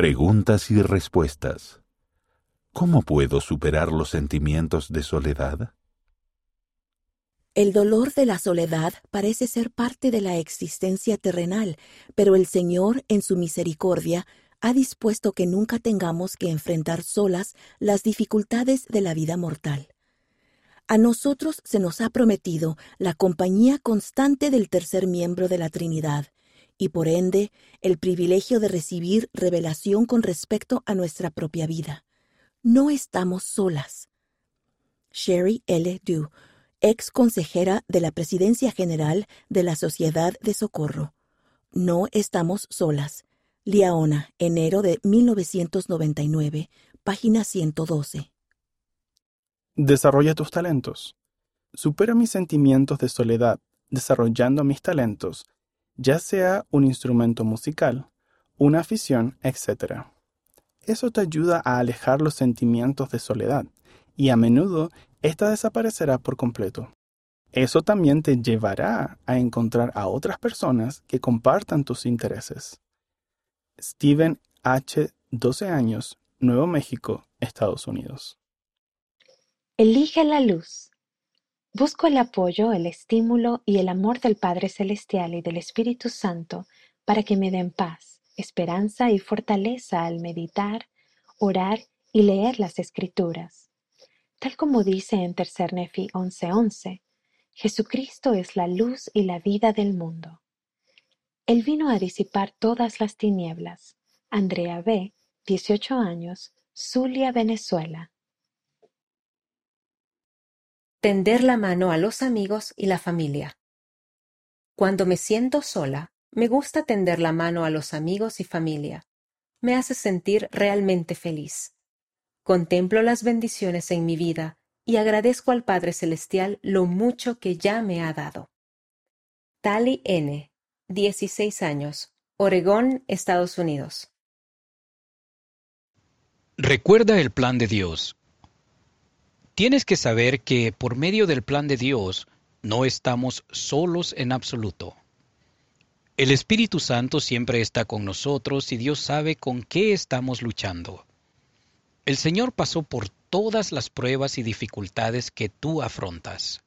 Preguntas y respuestas. ¿Cómo puedo superar los sentimientos de soledad? El dolor de la soledad parece ser parte de la existencia terrenal, pero el Señor, en su misericordia, ha dispuesto que nunca tengamos que enfrentar solas las dificultades de la vida mortal. A nosotros se nos ha prometido la compañía constante del tercer miembro de la Trinidad, y por ende el privilegio de recibir revelación con respecto a nuestra propia vida. No estamos solas. Sherry L. Dew, ex consejera de la Presidencia General de la Sociedad de Socorro. No estamos solas. Liaona, enero de 1999, página 112. Desarrolla tus talentos. Supera mis sentimientos de soledad desarrollando mis talentos, ya sea un instrumento musical, una afición, etc. Eso te ayuda a alejar los sentimientos de soledad y a menudo ésta desaparecerá por completo. Eso también te llevará a encontrar a otras personas que compartan tus intereses. Steven H., 12 años, Nuevo México, Estados Unidos. Elige la luz. Busco el apoyo, el estímulo y el amor del Padre Celestial y del Espíritu Santo para que me den paz, esperanza y fortaleza al meditar, orar y leer las Escrituras. Tal como dice en Tercer Nefi 11:11, Jesucristo es la luz y la vida del mundo. Él vino a disipar todas las tinieblas. Andrea B., 18 años, Zulia, Venezuela. Tender la mano a los amigos y la familia. Cuando me siento sola, me gusta tender la mano a los amigos y familia. Me hace sentir realmente feliz. Contemplo las bendiciones en mi vida y agradezco al Padre Celestial lo mucho que ya me ha dado. Tali N., 16 años, Oregón, Estados Unidos. Recuerda el plan de Dios Tienes que saber que por medio del plan de Dios no estamos solos en absoluto. El Espíritu Santo siempre está con nosotros y Dios sabe con qué estamos luchando. El Señor pasó por todas las pruebas y dificultades que tú afrontas.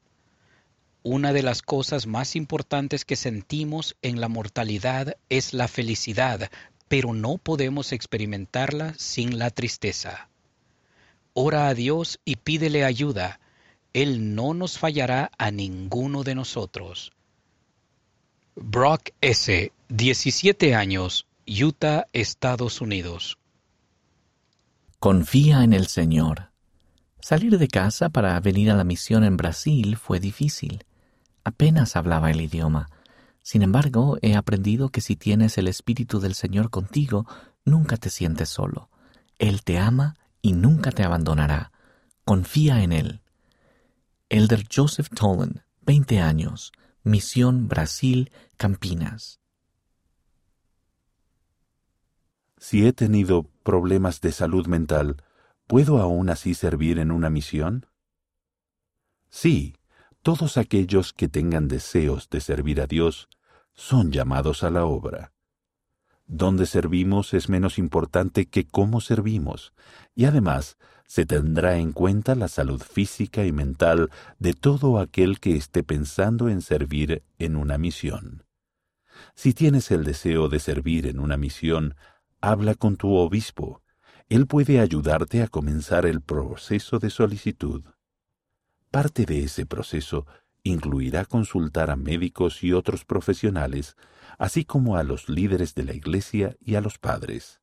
Una de las cosas más importantes que sentimos en la mortalidad es la felicidad, pero no podemos experimentarla sin la tristeza. Ora a Dios y pídele ayuda. Él no nos fallará a ninguno de nosotros. Brock S., 17 años, Utah, Estados Unidos. Confía en el Señor. Salir de casa para venir a la misión en Brasil fue difícil. Apenas hablaba el idioma. Sin embargo, he aprendido que si tienes el Espíritu del Señor contigo, nunca te sientes solo. Él te ama y nunca te abandonará. Confía en Él. Elder Joseph Tolan, 20 años, Misión Brasil, Campinas. Si he tenido problemas de salud mental, ¿puedo aún así servir en una misión? Sí, todos aquellos que tengan deseos de servir a Dios son llamados a la obra. Donde servimos es menos importante que cómo servimos, y además se tendrá en cuenta la salud física y mental de todo aquel que esté pensando en servir en una misión. Si tienes el deseo de servir en una misión, habla con tu obispo. Él puede ayudarte a comenzar el proceso de solicitud. Parte de ese proceso incluirá consultar a médicos y otros profesionales así como a los líderes de la Iglesia y a los padres.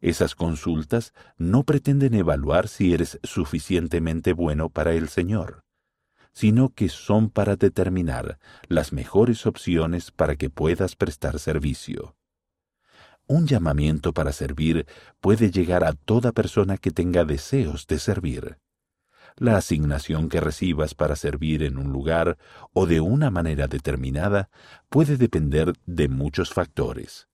Esas consultas no pretenden evaluar si eres suficientemente bueno para el Señor, sino que son para determinar las mejores opciones para que puedas prestar servicio. Un llamamiento para servir puede llegar a toda persona que tenga deseos de servir la asignación que recibas para servir en un lugar o de una manera determinada puede depender de muchos factores.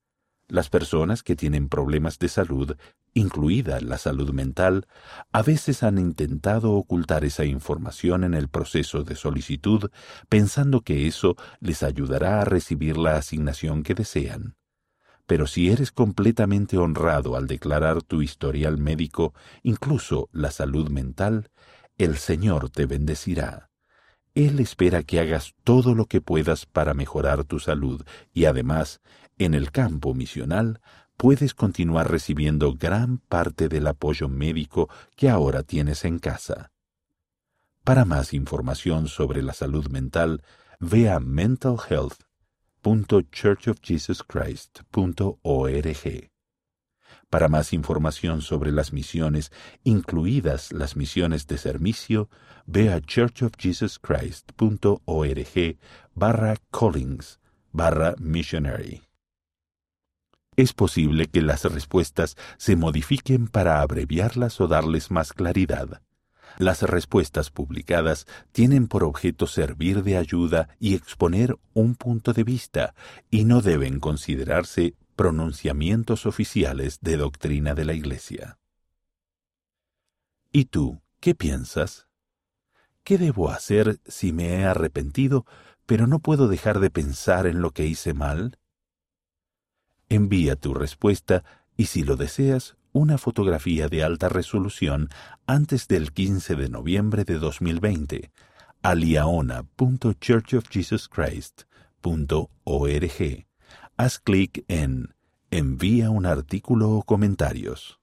Las personas que tienen problemas de salud, incluida la salud mental, a veces han intentado ocultar esa información en el proceso de solicitud pensando que eso les ayudará a recibir la asignación que desean. pero si eres completamente honrado al declarar tu historial médico, incluso la salud mental, el Señor te bendecirá. Él espera que hagas todo lo que puedas para mejorar tu salud y además, en el campo misional, puedes continuar recibiendo gran parte del apoyo médico que ahora tienes en casa. Para más información sobre la salud mental, ve a mentalhealth.churchofjesuschrist.org. Para más información sobre las misiones, incluidas las misiones de servicio, ve a churchofjesuschrist.org barra callings barra missionary. Es posible que las respuestas se modifiquen para abreviarlas o darles más claridad. Las respuestas publicadas tienen por objeto servir de ayuda y exponer un punto de vista y no deben considerarse pronunciamientos oficiales de doctrina de la Iglesia. ¿Y tú, qué piensas? ¿Qué debo hacer si me he arrepentido, pero no puedo dejar de pensar en lo que hice mal? Envía tu respuesta y si lo deseas, una fotografía de alta resolución antes del 15 de noviembre de 2020 a liaona.churchofjesuschrist.org haz clic en Envía un artículo o comentarios.